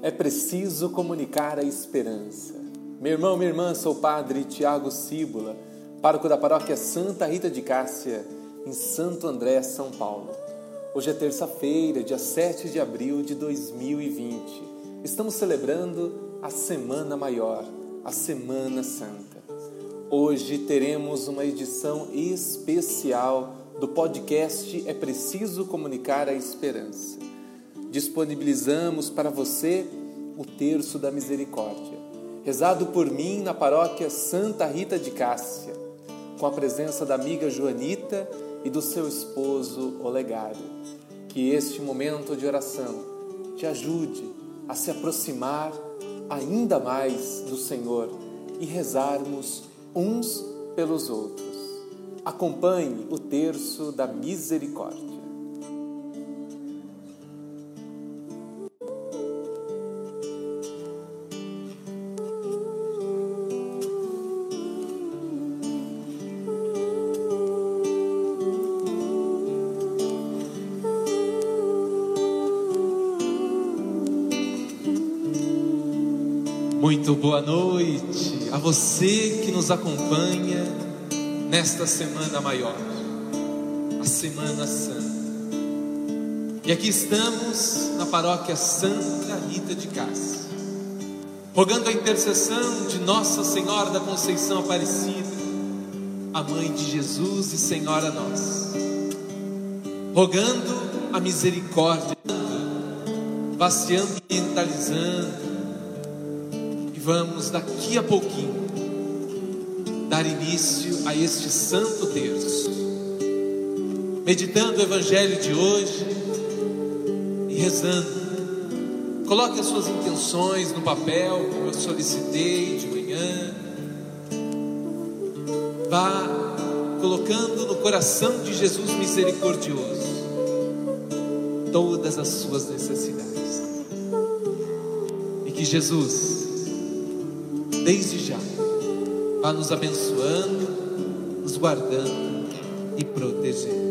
É preciso comunicar a esperança. Meu irmão, minha irmã, sou o padre Tiago Cíbula, pároco da paróquia Santa Rita de Cássia, em Santo André, São Paulo. Hoje é terça-feira, dia 7 de abril de 2020. Estamos celebrando a Semana Maior, a Semana Santa. Hoje teremos uma edição especial do podcast É Preciso Comunicar a Esperança disponibilizamos para você o terço da misericórdia, rezado por mim na paróquia Santa Rita de Cássia, com a presença da amiga Joanita e do seu esposo Olegário. Que este momento de oração te ajude a se aproximar ainda mais do Senhor e rezarmos uns pelos outros. Acompanhe o terço da misericórdia. Muito boa noite a você que nos acompanha nesta semana maior, a Semana Santa. E aqui estamos na paróquia Santa Rita de Cássia, rogando a intercessão de Nossa Senhora da Conceição Aparecida, a Mãe de Jesus e Senhora nossa, rogando a misericórdia, vá se ambientalizando vamos daqui a pouquinho dar início a este santo terço, meditando o Evangelho de hoje e rezando. Coloque as suas intenções no papel, como eu solicitei de manhã. Vá colocando no coração de Jesus misericordioso todas as suas necessidades. E que Jesus desde já. Vá nos abençoando, nos guardando e protegendo.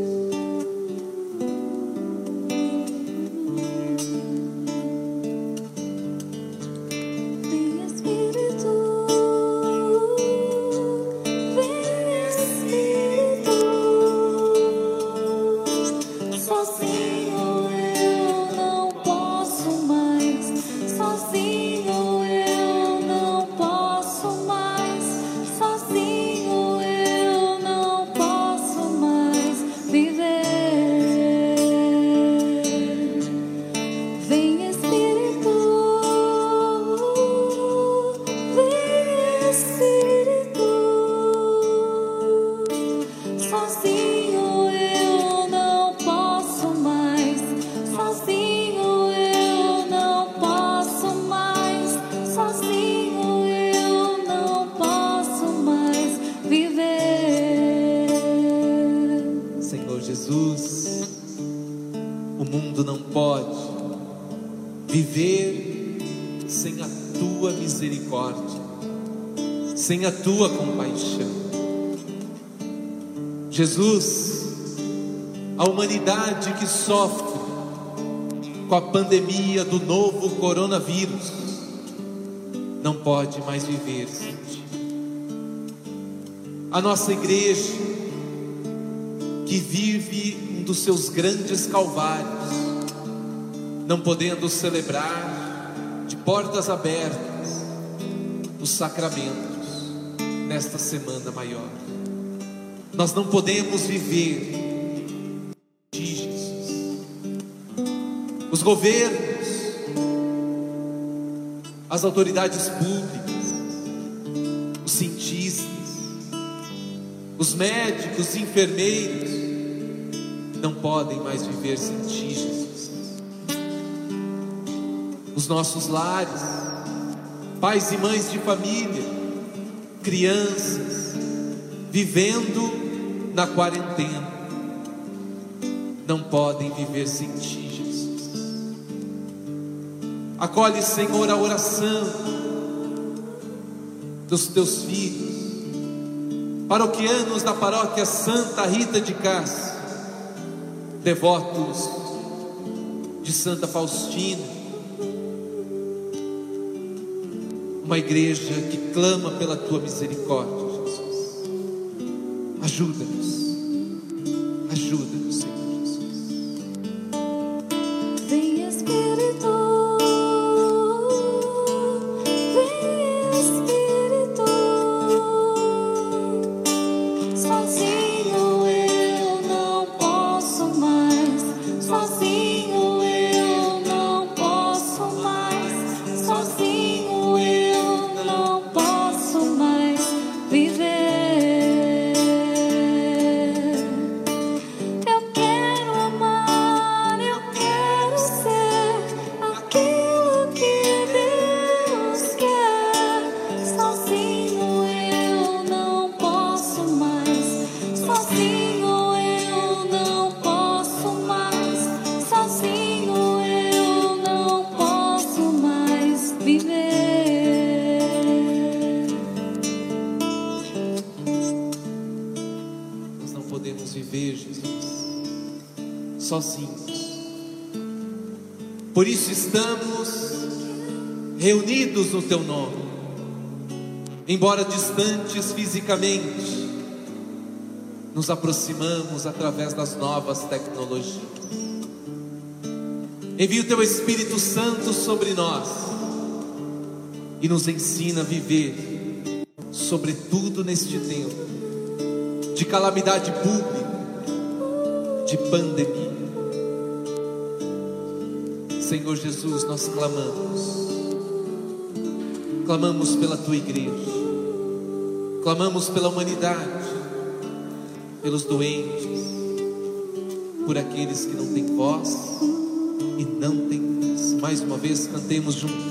Sem a tua compaixão. Jesus, a humanidade que sofre com a pandemia do novo coronavírus, não pode mais viver sem ti. A nossa igreja, que vive um dos seus grandes calvários, não podendo celebrar de portas abertas os sacramentos nesta semana maior. Nós não podemos viver de Jesus. Os governos, as autoridades públicas, os cientistas, os médicos, os enfermeiros, não podem mais viver sem ti, Jesus. Os nossos lares, pais e mães de família, crianças vivendo na quarentena não podem viver sem ti, Jesus. Acolhe, Senhor, a oração dos teus filhos, paroquianos da paróquia Santa Rita de Cássia, devotos de Santa Faustina, uma igreja que clama pela tua misericórdia, Por isso estamos reunidos no Teu nome, embora distantes fisicamente, nos aproximamos através das novas tecnologias. Envia o Teu Espírito Santo sobre nós e nos ensina a viver, sobretudo neste tempo de calamidade pública, de pandemia. Senhor Jesus, nós clamamos, clamamos pela tua igreja, clamamos pela humanidade, pelos doentes, por aqueles que não têm voz e não têm vez. Mais uma vez, cantemos juntos.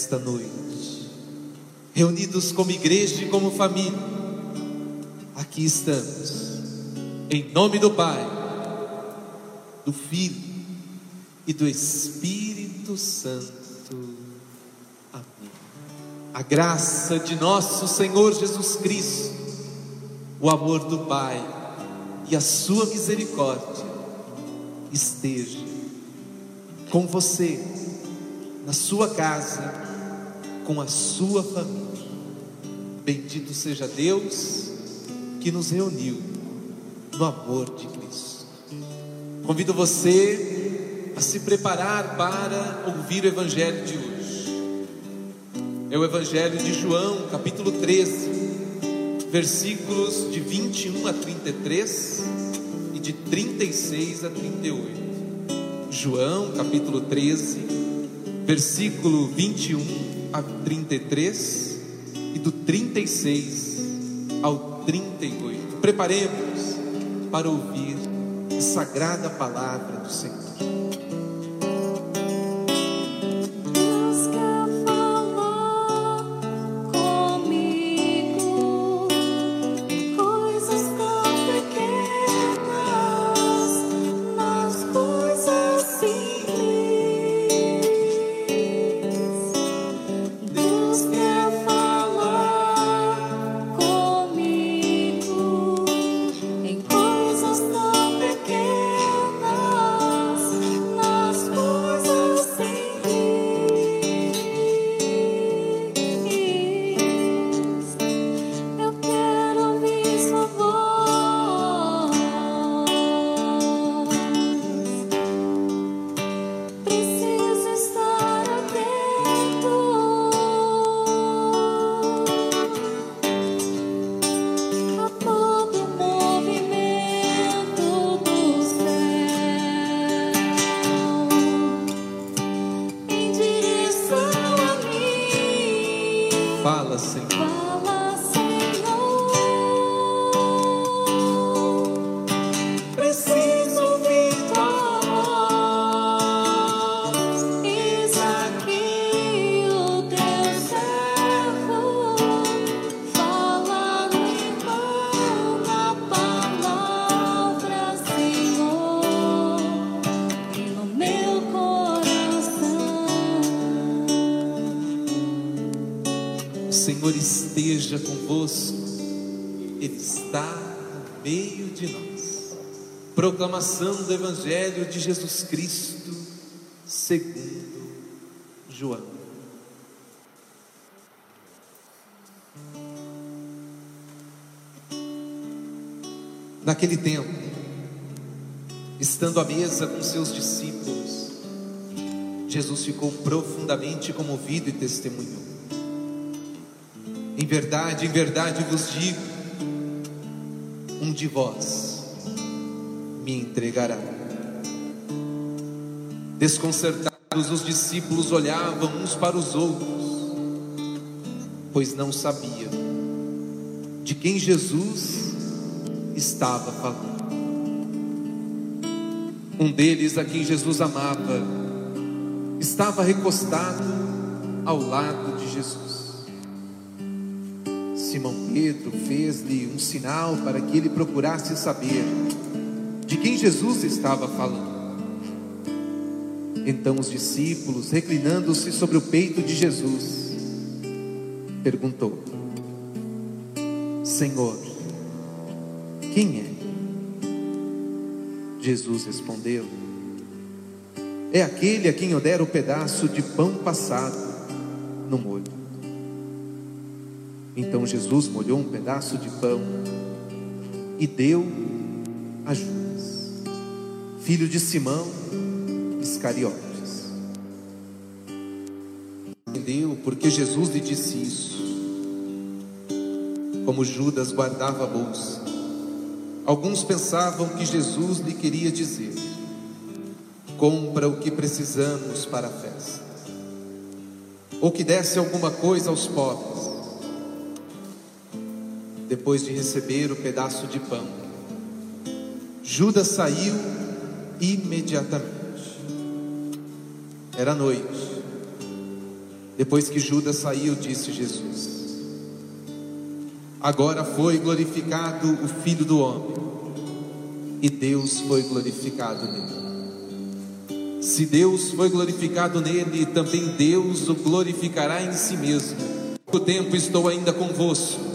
Nesta noite, reunidos como igreja e como família, aqui estamos, em nome do Pai, do Filho e do Espírito Santo. Amém. A graça de nosso Senhor Jesus Cristo, o amor do Pai e a sua misericórdia esteja com você, na sua casa, com a sua família. Bendito seja Deus que nos reuniu no amor de Cristo. Convido você a se preparar para ouvir o Evangelho de hoje. É o Evangelho de João, capítulo 13, versículos de 21 a 33 e de 36 a 38. João, capítulo 13, versículo 21 a 33 e do 36 ao 38. Preparemos para ouvir a sagrada palavra do Senhor. Esteja convosco, Ele está no meio de nós. Proclamação do Evangelho de Jesus Cristo, segundo João. Naquele tempo, estando à mesa com seus discípulos, Jesus ficou profundamente comovido e testemunhou. Em verdade, em verdade vos digo: um de vós me entregará. Desconcertados, os discípulos olhavam uns para os outros, pois não sabiam de quem Jesus estava falando. Um deles, a quem Jesus amava, estava recostado ao lado de Jesus. Pedro fez-lhe um sinal para que ele procurasse saber de quem Jesus estava falando. Então os discípulos, reclinando-se sobre o peito de Jesus, perguntou: Senhor, quem é? Jesus respondeu: É aquele a quem eu der o pedaço de pão passado no molho. Então Jesus molhou um pedaço de pão e deu a Judas, filho de Simão Iscariotes. Entendeu porque Jesus lhe disse isso. Como Judas guardava a bolsa, alguns pensavam que Jesus lhe queria dizer: compra o que precisamos para a festa, ou que desse alguma coisa aos pobres. Depois de receber o pedaço de pão, Judas saiu imediatamente. Era noite. Depois que Judas saiu, disse Jesus: Agora foi glorificado o Filho do Homem, e Deus foi glorificado nele. Se Deus foi glorificado nele, também Deus o glorificará em si mesmo. O tempo estou ainda convosco,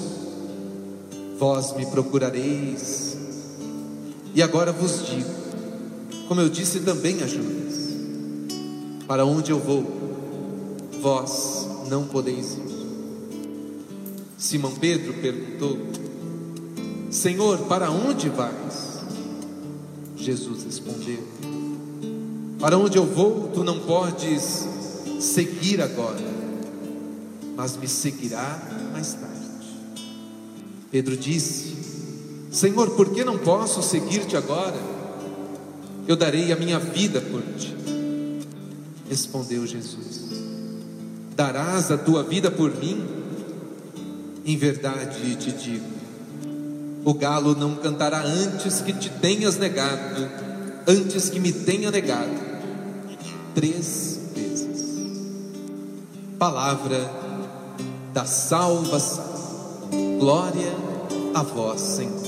vós me procurareis, e agora vos digo, como eu disse também a Judas: Para onde eu vou, vós não podeis ir. Simão Pedro perguntou: Senhor, para onde vais? Jesus respondeu: Para onde eu vou, tu não podes seguir agora, mas me seguirá mais tarde. Pedro disse: Senhor, por que não posso seguir-te agora? Eu darei a minha vida por ti. Respondeu Jesus: Darás a tua vida por mim? Em verdade te digo: O galo não cantará antes que te tenhas negado, antes que me tenha negado, três vezes. Palavra da salvação. Glória a vós, Senhor.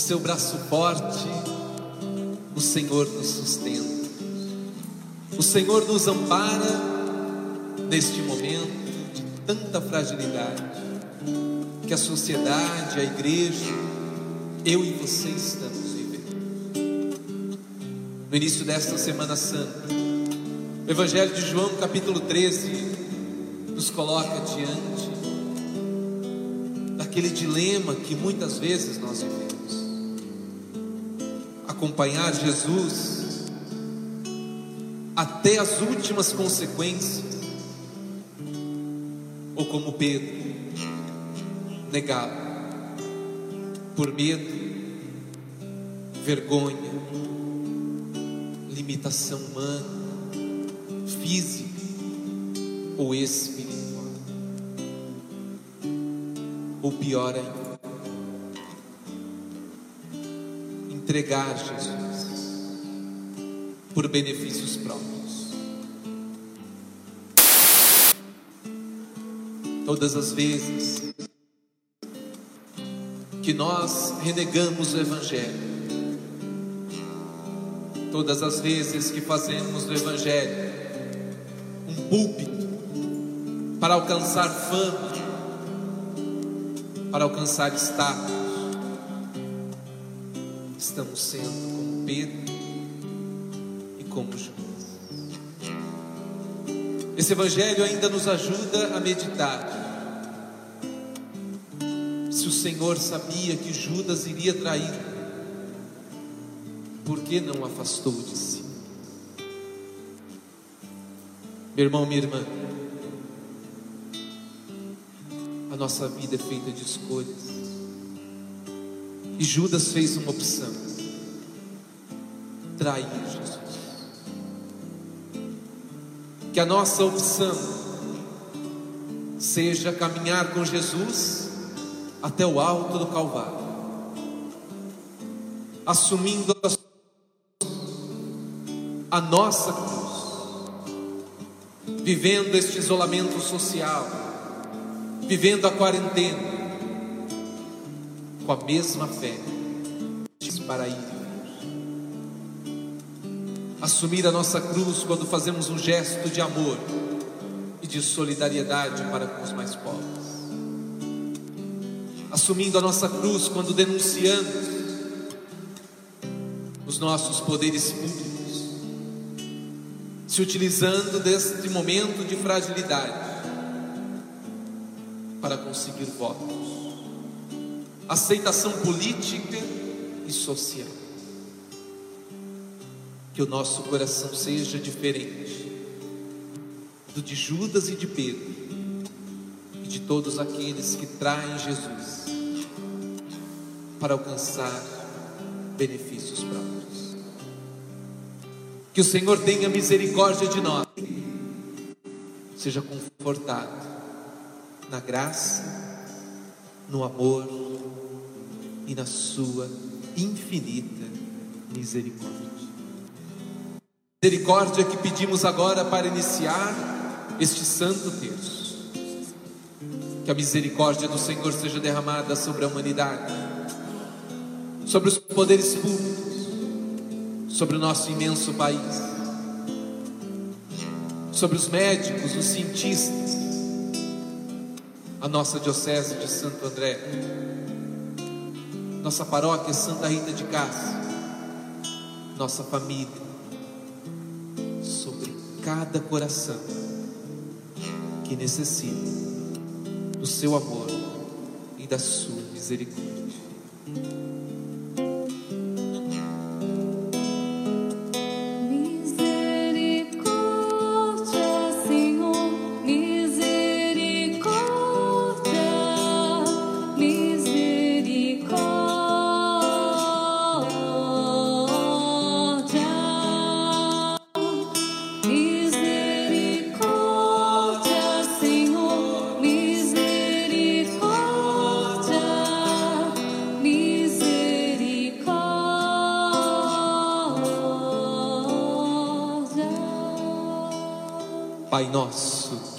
Seu braço forte, o Senhor nos sustenta. O Senhor nos ampara neste momento de tanta fragilidade que a sociedade, a igreja, eu e você estamos vivendo. No início desta Semana Santa, o Evangelho de João, capítulo 13, nos coloca diante daquele dilema que muitas vezes nós vivemos. Acompanhar Jesus até as últimas consequências, ou como Pedro, negá-lo por medo, vergonha, limitação humana, física ou espiritual. Ou pior ainda, entregar Jesus por benefícios próprios. Todas as vezes que nós renegamos o Evangelho, todas as vezes que fazemos do Evangelho um púlpito para alcançar fama, para alcançar status, estamos sendo como Pedro e como Judas. Esse Evangelho ainda nos ajuda a meditar. Se o Senhor sabia que Judas iria trair, por que não afastou de si? Meu irmão, minha irmã, a nossa vida é feita de escolhas. E Judas fez uma opção: trair Jesus. Que a nossa opção seja caminhar com Jesus até o alto do Calvário, assumindo a, nossa cruz, vivendo este isolamento social, vivendo a quarentena, com a mesma fé para ir. Assumir a nossa cruz quando fazemos um gesto de amor e de solidariedade para com os mais pobres. Assumindo a nossa cruz quando denunciamos os nossos poderes públicos, se utilizando deste momento de fragilidade para conseguir votos, aceitação política e social. Que o nosso coração seja diferente do de Judas e de Pedro e de todos aqueles que traem Jesus para alcançar benefícios próprios. Que o Senhor tenha misericórdia de nós, seja confortado na graça, no amor e na sua infinita misericórdia. Misericórdia que pedimos agora para iniciar este santo terço. Que a misericórdia do Senhor seja derramada sobre a humanidade, sobre os poderes públicos, sobre o nosso imenso país, sobre os médicos, os cientistas, a nossa Diocese de Santo André, nossa paróquia Santa Rita de Cássia, nossa família, cada coração que necessita do seu amor e da sua misericórdia.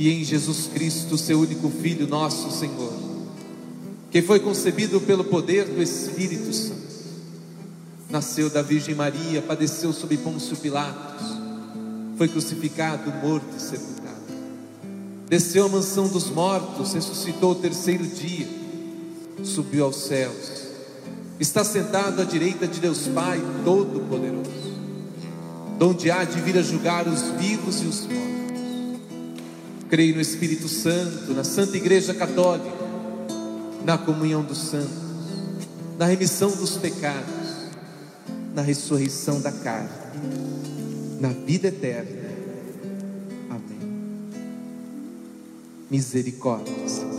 e em Jesus Cristo, seu único Filho, nosso Senhor, que foi concebido pelo poder do Espírito Santo, nasceu da Virgem Maria, padeceu sob Pôncio Pilatos, foi crucificado, morto e sepultado, desceu à mansão dos mortos, ressuscitou o terceiro dia, subiu aos céus está sentado à direita de Deus Pai Todo-Poderoso, donde há de vir a julgar os vivos e os mortos. Creio no Espírito Santo, na Santa Igreja Católica, na comunhão dos santos, na remissão dos pecados, na ressurreição da carne, na vida eterna. Amém. Misericórdia.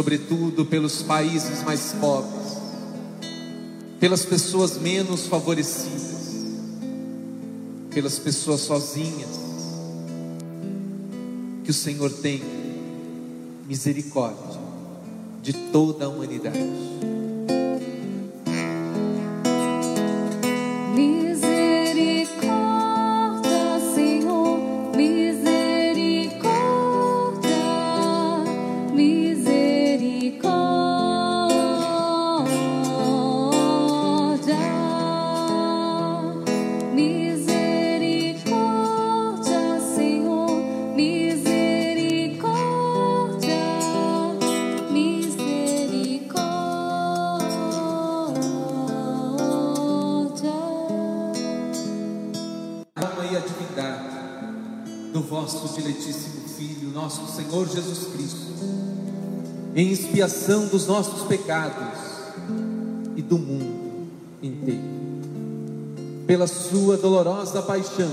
Sobretudo pelos países mais pobres, pelas pessoas menos favorecidas, pelas pessoas sozinhas, que o Senhor tenha misericórdia de toda a humanidade. Senhor Jesus Cristo, em expiação dos nossos pecados, do mundo inteiro. Pela sua dolorosa paixão,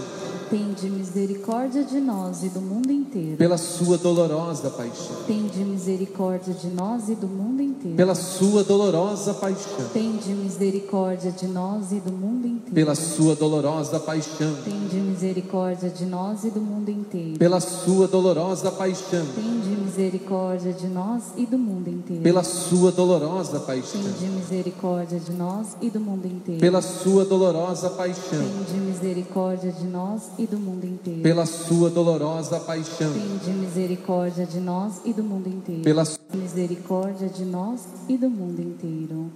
Tende misericórdia de nós e do mundo inteiro. pela sua dolorosa paixão, Tende misericórdia de nós e do mundo inteiro. pela sua dolorosa paixão, Tende misericórdia de nós e do mundo inteiro. pela sua dolorosa paixão, Tende misericórdia de nós e do mundo inteiro. pela sua dolorosa paixão, Tende misericórdia de nós e do mundo inteiro. pela sua dolorosa paixão, Tende misericórdia de nós e do mundo inteiro. pela sua dolorosa paixão, Tende misericórdia de nós e do mundo inteiro. pela sua dolorosa paixão, Tende misericórdia de nós e do mundo inteiro. pela Misericórdia de nós e do mundo inteiro.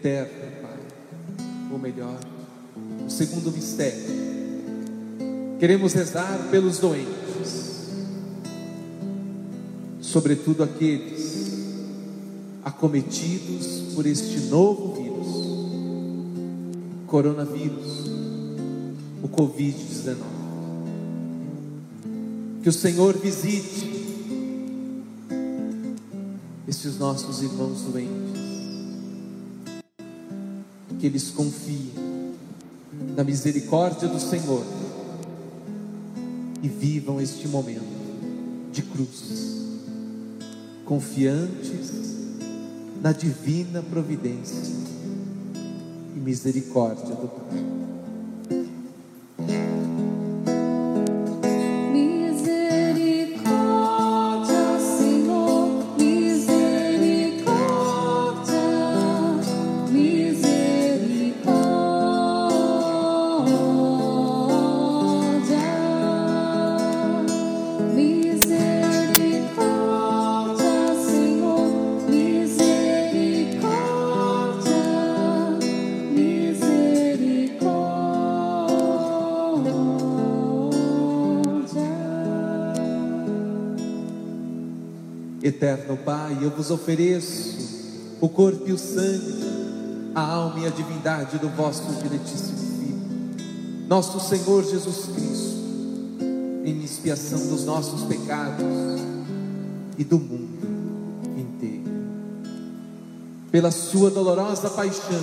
Eterno, Pai. Ou melhor, o segundo mistério. Queremos rezar pelos doentes, sobretudo aqueles acometidos por este novo vírus, coronavírus, o Covid-19. Que o Senhor visite estes nossos irmãos doentes que eles confiem na misericórdia do Senhor e vivam este momento de cruz, confiantes na divina providência e misericórdia do Pai. Eterno Pai, eu vos ofereço o corpo e o sangue, a alma e a divindade do vosso diletíssimo Filho, nosso Senhor Jesus Cristo, em expiação dos nossos pecados e do mundo inteiro. Pela sua dolorosa paixão,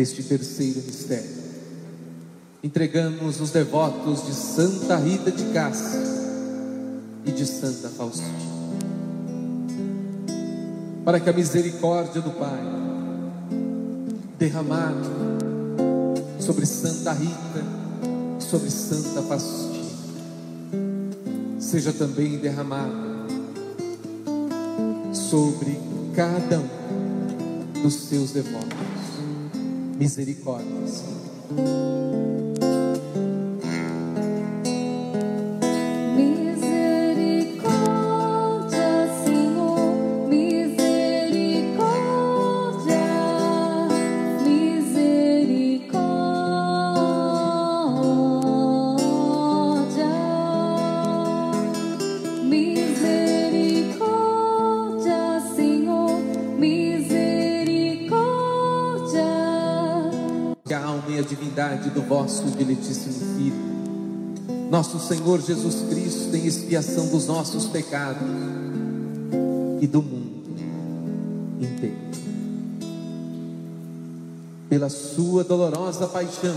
Neste terceiro mistério. Entregamos os devotos de Santa Rita de Cássia e de Santa Faustina, para que a misericórdia do Pai, derramada sobre Santa Rita sobre Santa Faustina, seja também derramada sobre cada um dos seus devotos. Misericórdia, Senhor. Divindade do vosso diletíssimo Filho. Nosso Senhor Jesus Cristo em expiação dos nossos pecados e do mundo inteiro. Pela sua dolorosa paixão,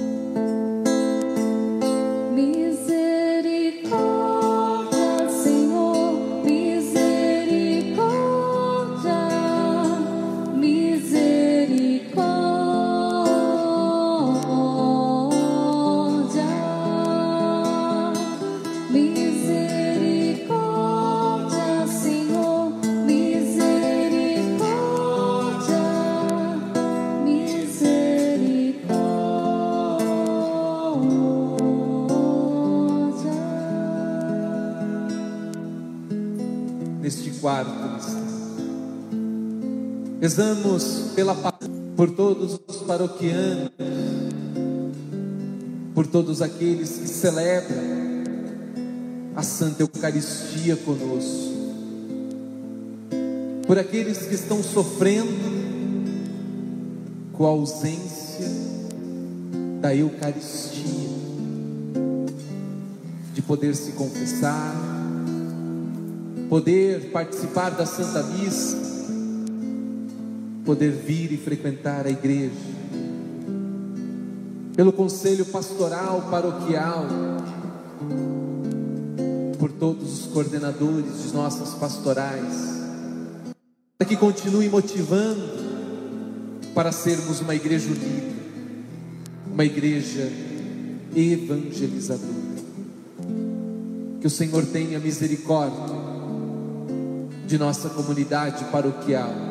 Misericórdia, Rezamos pela por todos os paroquianos, por todos aqueles que celebram a Santa Eucaristia conosco, por aqueles que estão sofrendo com a ausência da Eucaristia, de poder se confessar, poder participar da Santa Missa, poder vir e frequentar a igreja, pelo conselho pastoral paroquial, por todos os coordenadores de nossas pastorais, para que continue motivando para sermos uma igreja unida, uma igreja evangelizadora. Que o Senhor tenha misericórdia de nossa comunidade paroquial,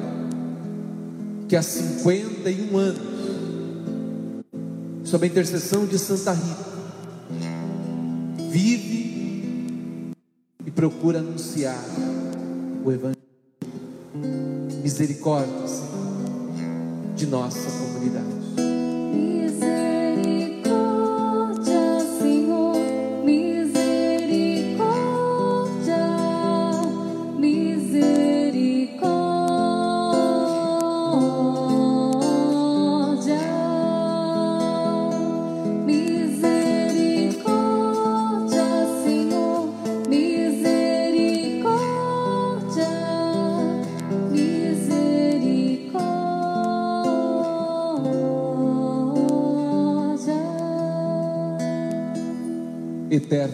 que há 51 anos, sob a intercessão de Santa Rita, vive e procura anunciar o Evangelho. Misericórdia, Senhor, de nossa comunidade.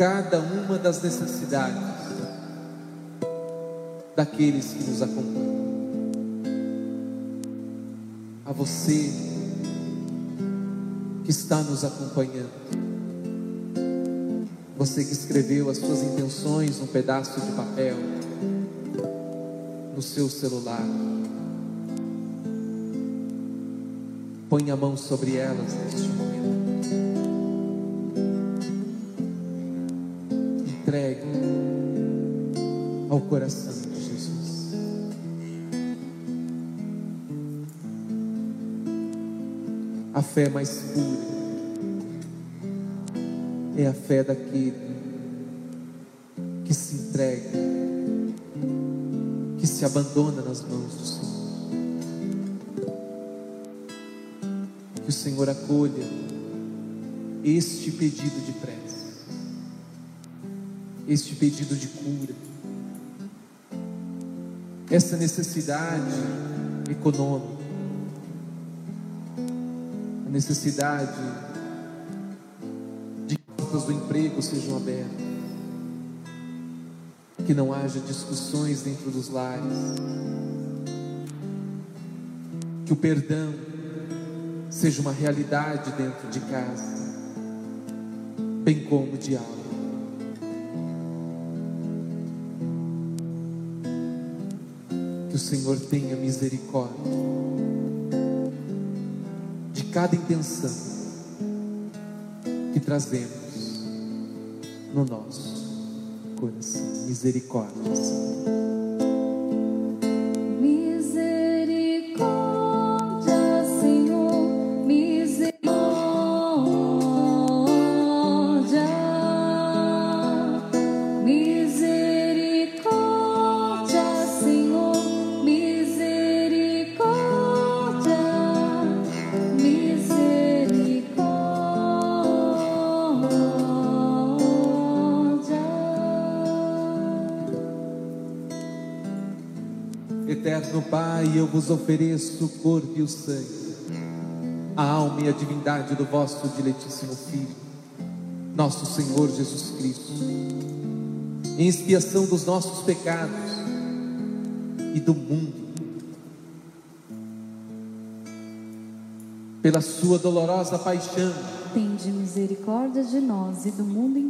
Cada uma das necessidades daqueles que nos acompanham. A você que está nos acompanhando, você que escreveu as suas intenções num pedaço de papel, no seu celular. Põe a mão sobre elas neste momento. Entregue ao coração de Jesus. A fé mais pura é a fé daquele que se entrega, que se abandona nas mãos do Senhor. Que o Senhor acolha este pedido de prece, este pedido de cura, essa necessidade econômica, a necessidade de que portas do emprego sejam abertas, que não haja discussões dentro dos lares, que o perdão seja uma realidade dentro de casa, bem como o diálogo. Senhor tenha misericórdia de cada intenção que trazemos no nosso coração. Misericórdia, Senhor. Pai, eu vos ofereço o corpo e o sangue, a alma e a divindade do vosso diletíssimo Filho, nosso Senhor Jesus Cristo, em expiação dos nossos pecados e do mundo, pela Sua dolorosa paixão, Tende misericórdia de nós e do mundo inteiro.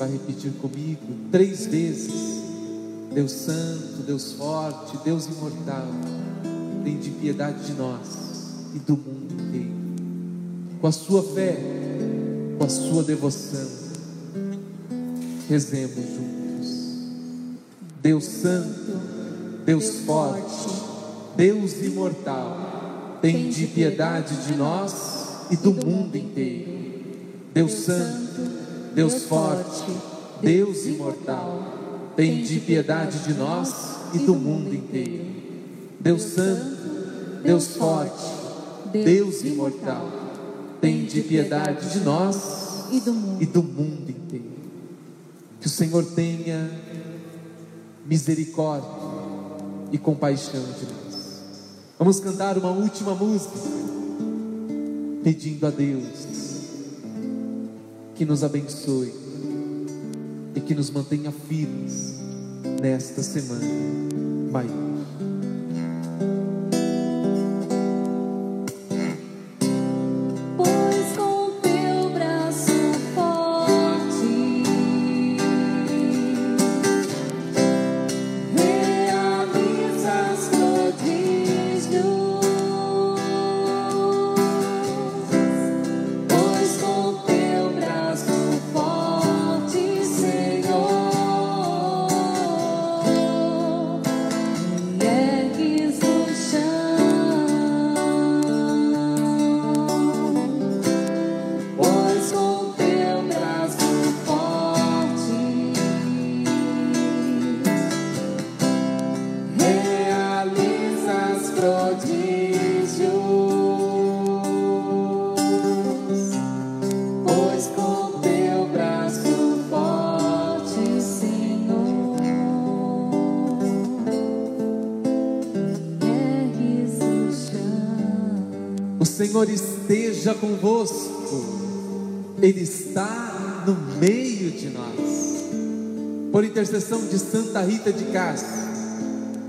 Vai repetir comigo três vezes: Deus Santo, Deus Forte, Deus Imortal, tem de piedade de nós e do mundo inteiro. Com a sua fé, com a sua devoção, rezemos juntos. Deus Santo, Deus Forte, Deus Imortal, tem de piedade de nós e do mundo inteiro. Deus Santo, Deus Forte, Deus Imortal, tem de piedade de nós e do mundo inteiro. Deus Santo, Deus Forte, Deus Imortal, tem de piedade de nós E do mundo. e do mundo inteiro. Que o Senhor tenha misericórdia e compaixão de nós. Vamos cantar uma última música, pedindo a Deus que nos abençoe e que nos mantenha firmes nesta semana maior. Senhor esteja convosco, Ele está no meio de nós. Por intercessão de Santa Rita de Castro,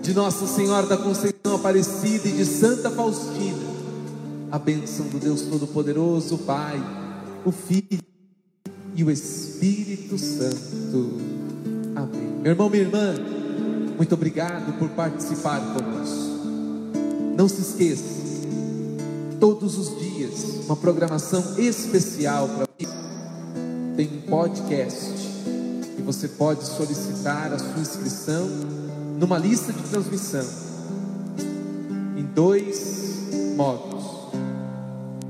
de Nossa Senhora da Conceição Aparecida e de Santa Faustina, a bênção do Deus Todo-Poderoso, Pai, o Filho e o Espírito Santo. Amém. Meu irmão, minha irmã, muito obrigado por participar conosco. Não se esqueça todos os dias uma programação especial para tem um podcast e você pode solicitar a sua inscrição numa lista de transmissão em dois modos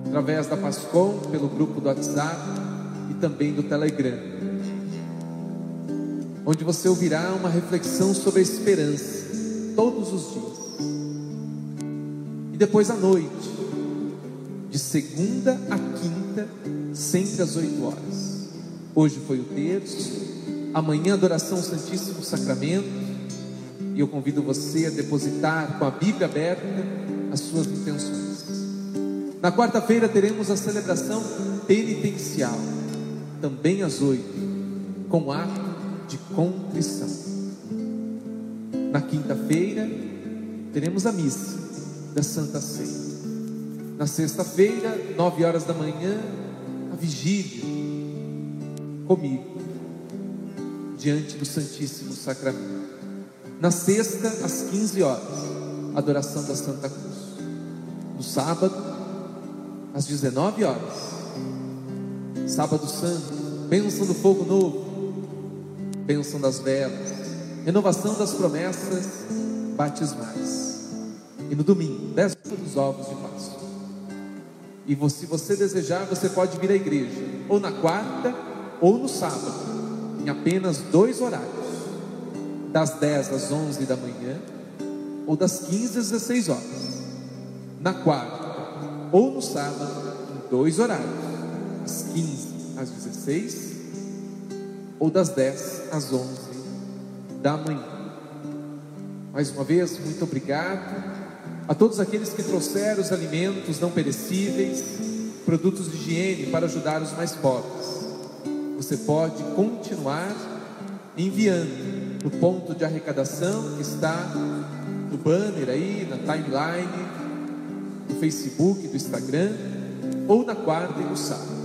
através da Pascom pelo grupo do WhatsApp e também do Telegram. Onde você ouvirá uma reflexão sobre a esperança todos os dias. E depois à noite segunda a quinta, sempre às 8 horas. Hoje foi o terço, amanhã adoração Santíssimo Sacramento, e eu convido você a depositar com a Bíblia aberta as suas intenções. Na quarta-feira teremos a celebração penitencial, também às 8, com ato de contrição. Na quinta-feira teremos a missa da Santa Ceia. Na sexta-feira, nove horas da manhã, a vigília comigo, diante do Santíssimo Sacramento. Na sexta, às 15 horas, adoração da Santa Cruz. No sábado, às 19 horas, sábado santo, bênção do fogo novo, bênção das velas, renovação das promessas batismais. E no domingo, dez dos ovos de E se você desejar, você pode vir à igreja, ou na quarta ou no sábado, em apenas dois horários, das 10 às 11 da manhã, ou das 15 às 16 horas. Na quarta ou no sábado, em dois horários, das 15 às 16, ou das 10 às 11 da manhã. Mais uma vez, muito obrigado a todos aqueles que trouxeram os alimentos não perecíveis, produtos de higiene para ajudar os mais pobres. Você pode continuar enviando no ponto de arrecadação que está no banner aí, na timeline, do Facebook, do Instagram, ou na quarta e no sábado.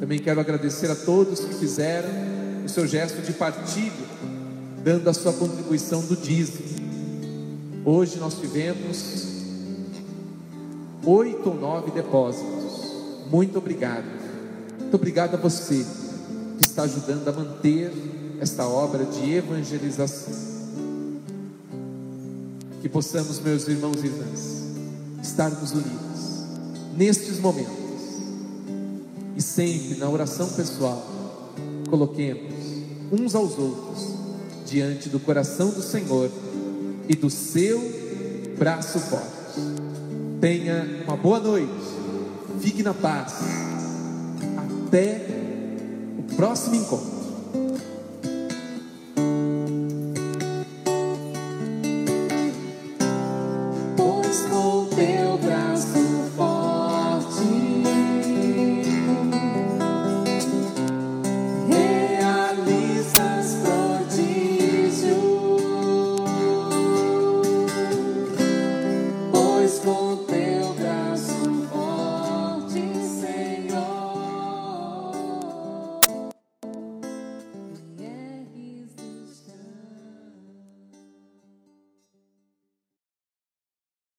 Também quero agradecer a todos que fizeram o seu gesto de partilha, dando a sua contribuição do dízimo. Hoje nós tivemos oito ou nove depósitos. Muito obrigado. Muito obrigado a você que está ajudando a manter esta obra de evangelização. Que possamos, meus irmãos e irmãs, estarmos unidos nestes momentos e sempre na oração pessoal, coloquemos uns aos outros diante do coração do Senhor e do seu braço forte. Tenha uma boa noite, fique na paz. Até o próximo encontro.